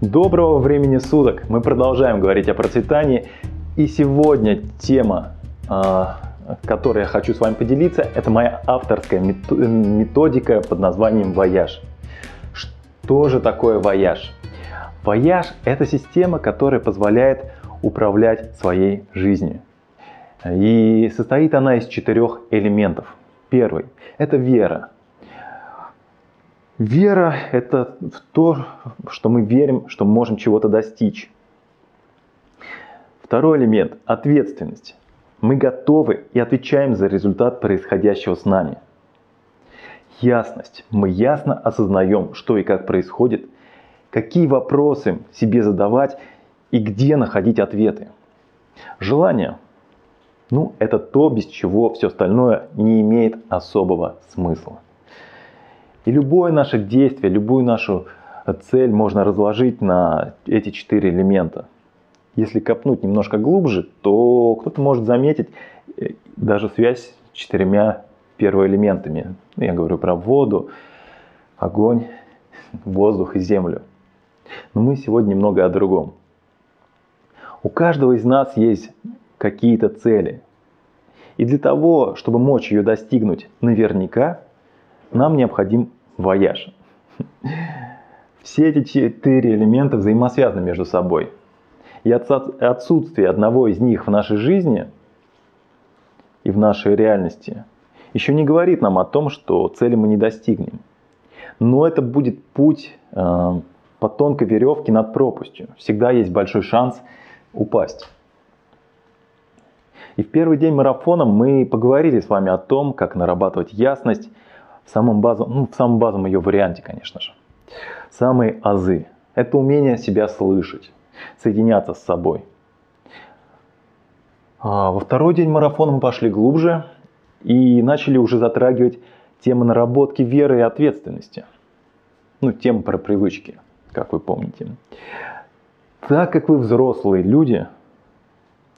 Доброго времени суток! Мы продолжаем говорить о процветании. И сегодня тема, а, которой я хочу с вами поделиться, это моя авторская методика под названием «Вояж». Что же такое вояж? Вояж – это система, которая позволяет управлять своей жизнью. И состоит она из четырех элементов. Первый – это вера. Вера – это в то, что мы верим, что можем чего-то достичь. Второй элемент – ответственность. Мы готовы и отвечаем за результат происходящего с нами. Ясность. Мы ясно осознаем, что и как происходит, какие вопросы себе задавать и где находить ответы. Желание. Ну, это то, без чего все остальное не имеет особого смысла. И любое наше действие, любую нашу цель можно разложить на эти четыре элемента. Если копнуть немножко глубже, то кто-то может заметить э, даже связь с четырьмя первоэлементами. Ну, я говорю про воду, огонь, воздух и землю. Но мы сегодня немного о другом. У каждого из нас есть какие-то цели. И для того, чтобы мочь ее достигнуть наверняка, нам необходим вояж. Все эти четыре элемента взаимосвязаны между собой. И отсутствие одного из них в нашей жизни и в нашей реальности еще не говорит нам о том, что цели мы не достигнем. Но это будет путь э, по тонкой веревке над пропастью. Всегда есть большой шанс упасть. И в первый день марафона мы поговорили с вами о том, как нарабатывать ясность в самом базовом, ну, в самом базовом ее варианте, конечно же. Самые азы – это умение себя слышать, соединяться с собой. А во второй день марафона мы пошли глубже и начали уже затрагивать темы наработки веры и ответственности. Ну, тему про привычки, как вы помните. Так как вы взрослые люди,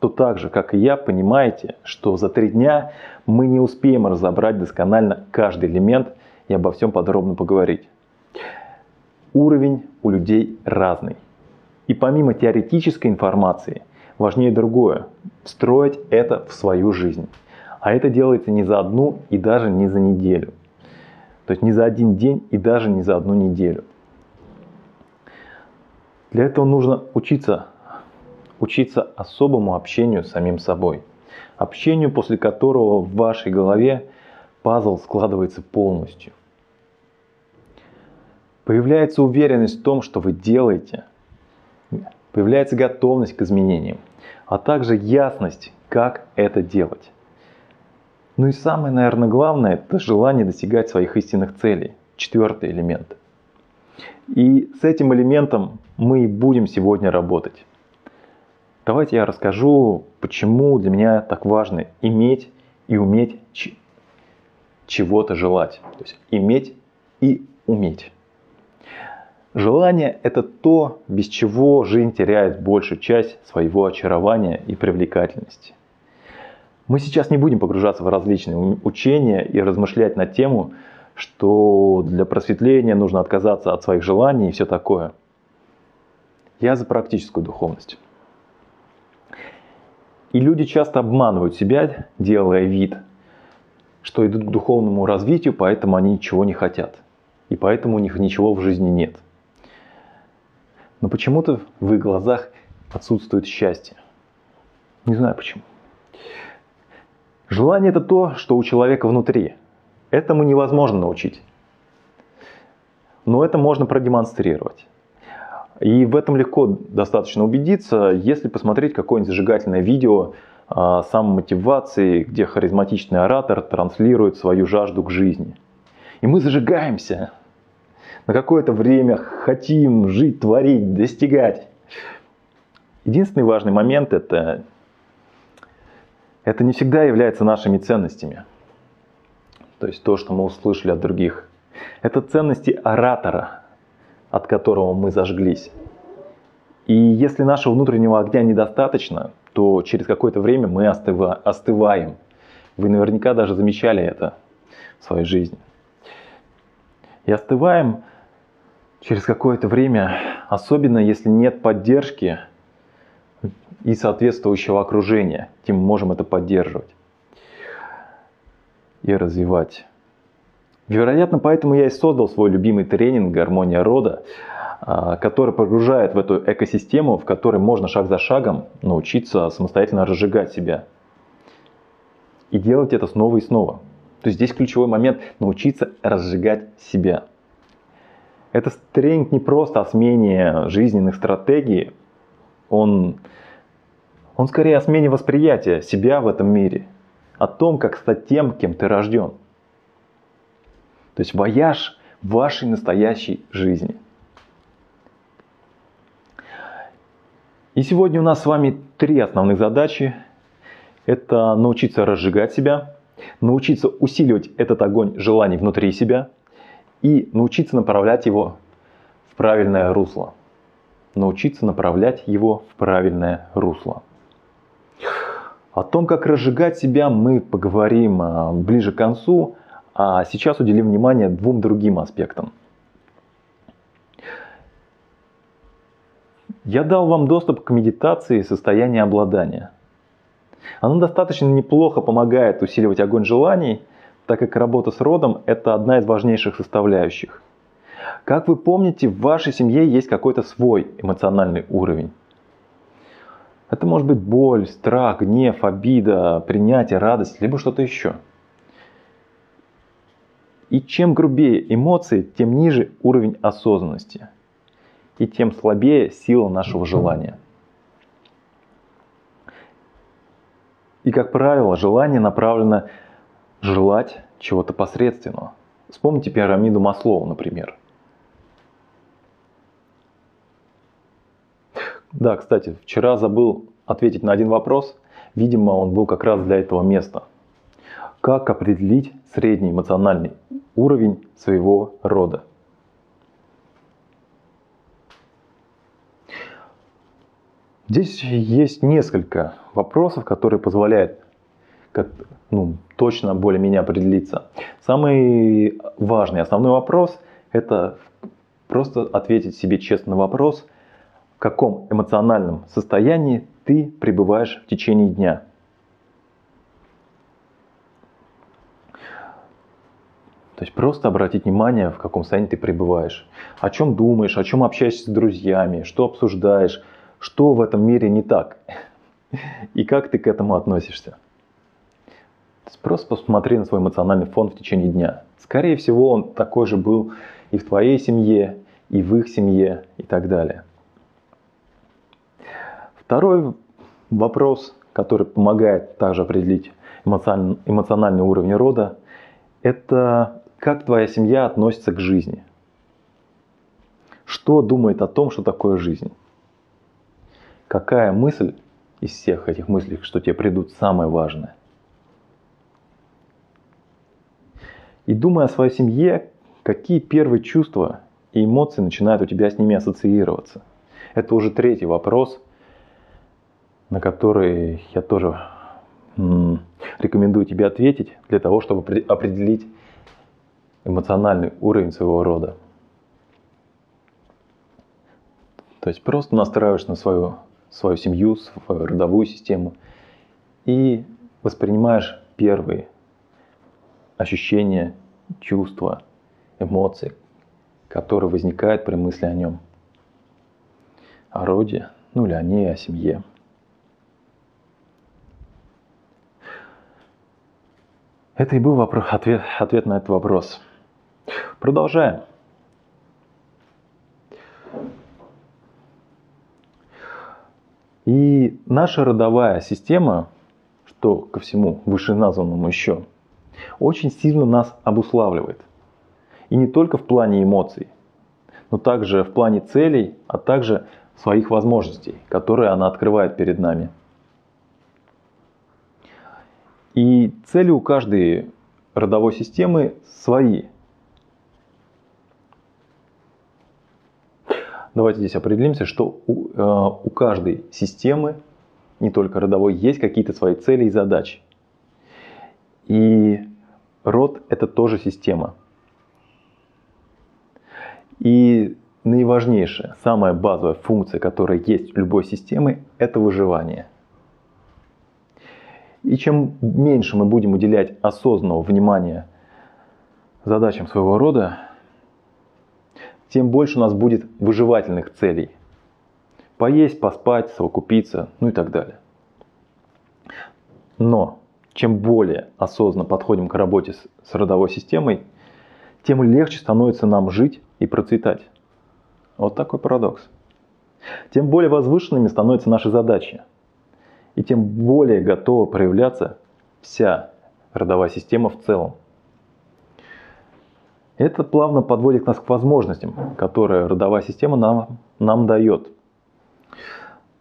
то так же, как и я, понимаете, что за три дня мы не успеем разобрать досконально каждый элемент и обо всем подробно поговорить. Уровень у людей разный. И помимо теоретической информации, важнее другое – встроить это в свою жизнь. А это делается не за одну и даже не за неделю. То есть не за один день и даже не за одну неделю. Для этого нужно учиться учиться особому общению с самим собой. Общению, после которого в вашей голове пазл складывается полностью. Появляется уверенность в том, что вы делаете. Появляется готовность к изменениям, а также ясность, как это делать. Ну и самое, наверное, главное, это желание достигать своих истинных целей. Четвертый элемент. И с этим элементом мы и будем сегодня работать. Давайте я расскажу, почему для меня так важно иметь и уметь чего-то желать. То есть иметь и уметь. Желание – это то, без чего жизнь теряет большую часть своего очарования и привлекательности. Мы сейчас не будем погружаться в различные учения и размышлять на тему, что для просветления нужно отказаться от своих желаний и все такое. Я за практическую духовность. И люди часто обманывают себя, делая вид, что идут к духовному развитию, поэтому они ничего не хотят. И поэтому у них ничего в жизни нет. Но почему-то в их глазах отсутствует счастье. Не знаю почему. Желание это то, что у человека внутри. Этому невозможно научить. Но это можно продемонстрировать. И в этом легко достаточно убедиться, если посмотреть какое-нибудь зажигательное видео а, самомотивации, где харизматичный оратор транслирует свою жажду к жизни. И мы зажигаемся. На какое-то время хотим жить, творить, достигать. Единственный важный момент это, это не всегда является нашими ценностями. То есть то, что мы услышали от других. Это ценности оратора, от которого мы зажглись. И если нашего внутреннего огня недостаточно, то через какое-то время мы остыва, остываем. Вы наверняка даже замечали это в своей жизни. И остываем через какое-то время Особенно если нет поддержки и соответствующего окружения, тем мы можем это поддерживать и развивать. Вероятно, поэтому я и создал свой любимый тренинг «Гармония рода», а, который погружает в эту экосистему, в которой можно шаг за шагом научиться самостоятельно разжигать себя. И делать это снова и снова. То есть здесь ключевой момент – научиться разжигать себя. Это тренинг не просто о смене жизненных стратегий, он, он скорее о смене восприятия себя в этом мире, о том, как стать тем, кем ты рожден. То есть вояж вашей настоящей жизни. И сегодня у нас с вами три основных задачи. Это научиться разжигать себя, научиться усиливать этот огонь желаний внутри себя и научиться направлять его в правильное русло. Научиться направлять его в правильное русло. О том, как разжигать себя, мы поговорим а, ближе к концу, а сейчас уделим внимание двум другим аспектам. Я дал вам доступ к медитации состояния обладания – оно достаточно неплохо помогает усиливать огонь желаний, так как работа с родом – это одна из важнейших составляющих. Как вы помните, в вашей семье есть какой-то свой эмоциональный уровень. Это может быть боль, страх, гнев, обида, принятие, радость, либо что-то еще. И чем грубее эмоции, тем ниже уровень осознанности. И тем слабее сила нашего желания. И, как правило, желание направлено желать чего-то посредственного. Вспомните пирамиду Маслоу, например. Да, кстати, вчера забыл ответить на один вопрос. Видимо, он был как раз для этого места. Как определить средний эмоциональный уровень своего рода? Здесь есть несколько вопросов, которые позволяют как, ну, точно более-менее определиться. Самый важный, основной вопрос – это просто ответить себе честно на вопрос, в каком эмоциональном состоянии ты пребываешь в течение дня. То есть просто обратить внимание, в каком состоянии ты пребываешь, о чем думаешь, о чем общаешься с друзьями, что обсуждаешь – что в этом мире не так и как ты к этому относишься. Просто посмотри на свой эмоциональный фон в течение дня. Скорее всего, он такой же был и в твоей семье, и в их семье, и так далее. Второй вопрос, который помогает также определить эмоциональный уровень рода, это как твоя семья относится к жизни. Что думает о том, что такое жизнь? Какая мысль из всех этих мыслей, что тебе придут, самая важная? И думая о своей семье, какие первые чувства и эмоции начинают у тебя с ними ассоциироваться? Это уже третий вопрос, на который я тоже рекомендую тебе ответить для того, чтобы определить эмоциональный уровень своего рода. То есть просто настраиваешь на свою свою семью, свою родовую систему и воспринимаешь первые ощущения, чувства, эмоции, которые возникают при мысли о нем, о роде, ну или о ней, о семье. Это и был вопрос, ответ, ответ на этот вопрос. Продолжаем. И наша родовая система, что ко всему вышеназванному еще, очень сильно нас обуславливает. И не только в плане эмоций, но также в плане целей, а также своих возможностей, которые она открывает перед нами. И цели у каждой родовой системы свои – Давайте здесь определимся, что у, э, у каждой системы, не только родовой, есть какие-то свои цели и задачи. И род – это тоже система. И на важнейшая, самая базовая функция, которая есть у любой системы, это выживание. И чем меньше мы будем уделять осознанного внимания задачам своего рода, тем больше у нас будет выживательных целей. Поесть, поспать, совокупиться, ну и так далее. Но чем более осознанно подходим к работе с, с родовой системой, тем легче становится нам жить и процветать. Вот такой парадокс. Тем более возвышенными становятся наши задачи. И тем более готова проявляться вся родовая система в целом. Это плавно подводит нас к возможностям, которые родовая система нам, нам дает.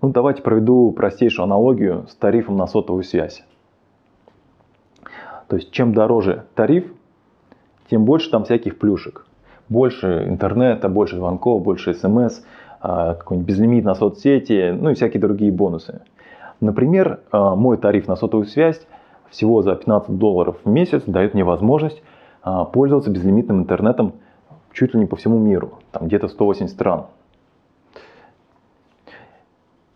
Ну, давайте проведу простейшую аналогию с тарифом на сотовую связь. То есть, чем дороже тариф, тем больше там всяких плюшек. Больше интернета, больше звонков, больше смс, а, какой-нибудь безлимит на соцсети, ну и всякие другие бонусы. Например, а, мой тариф на сотовую связь всего за 15 долларов в месяц дает мне возможность пользоваться безлимитным интернетом чуть ли не по всему миру, там где-то 180 стран.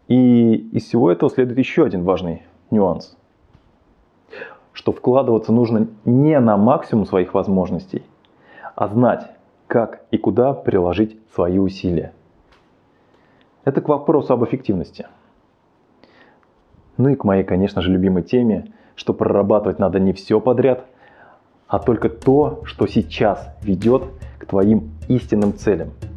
И из всего этого следует еще один важный нюанс, что вкладываться нужно не на максимум своих возможностей, а знать, как и куда приложить свои усилия. Это к вопросу об эффективности. Ну и к моей, конечно же, любимой теме, что прорабатывать надо не все подряд, а только то, что сейчас ведет к твоим истинным целям –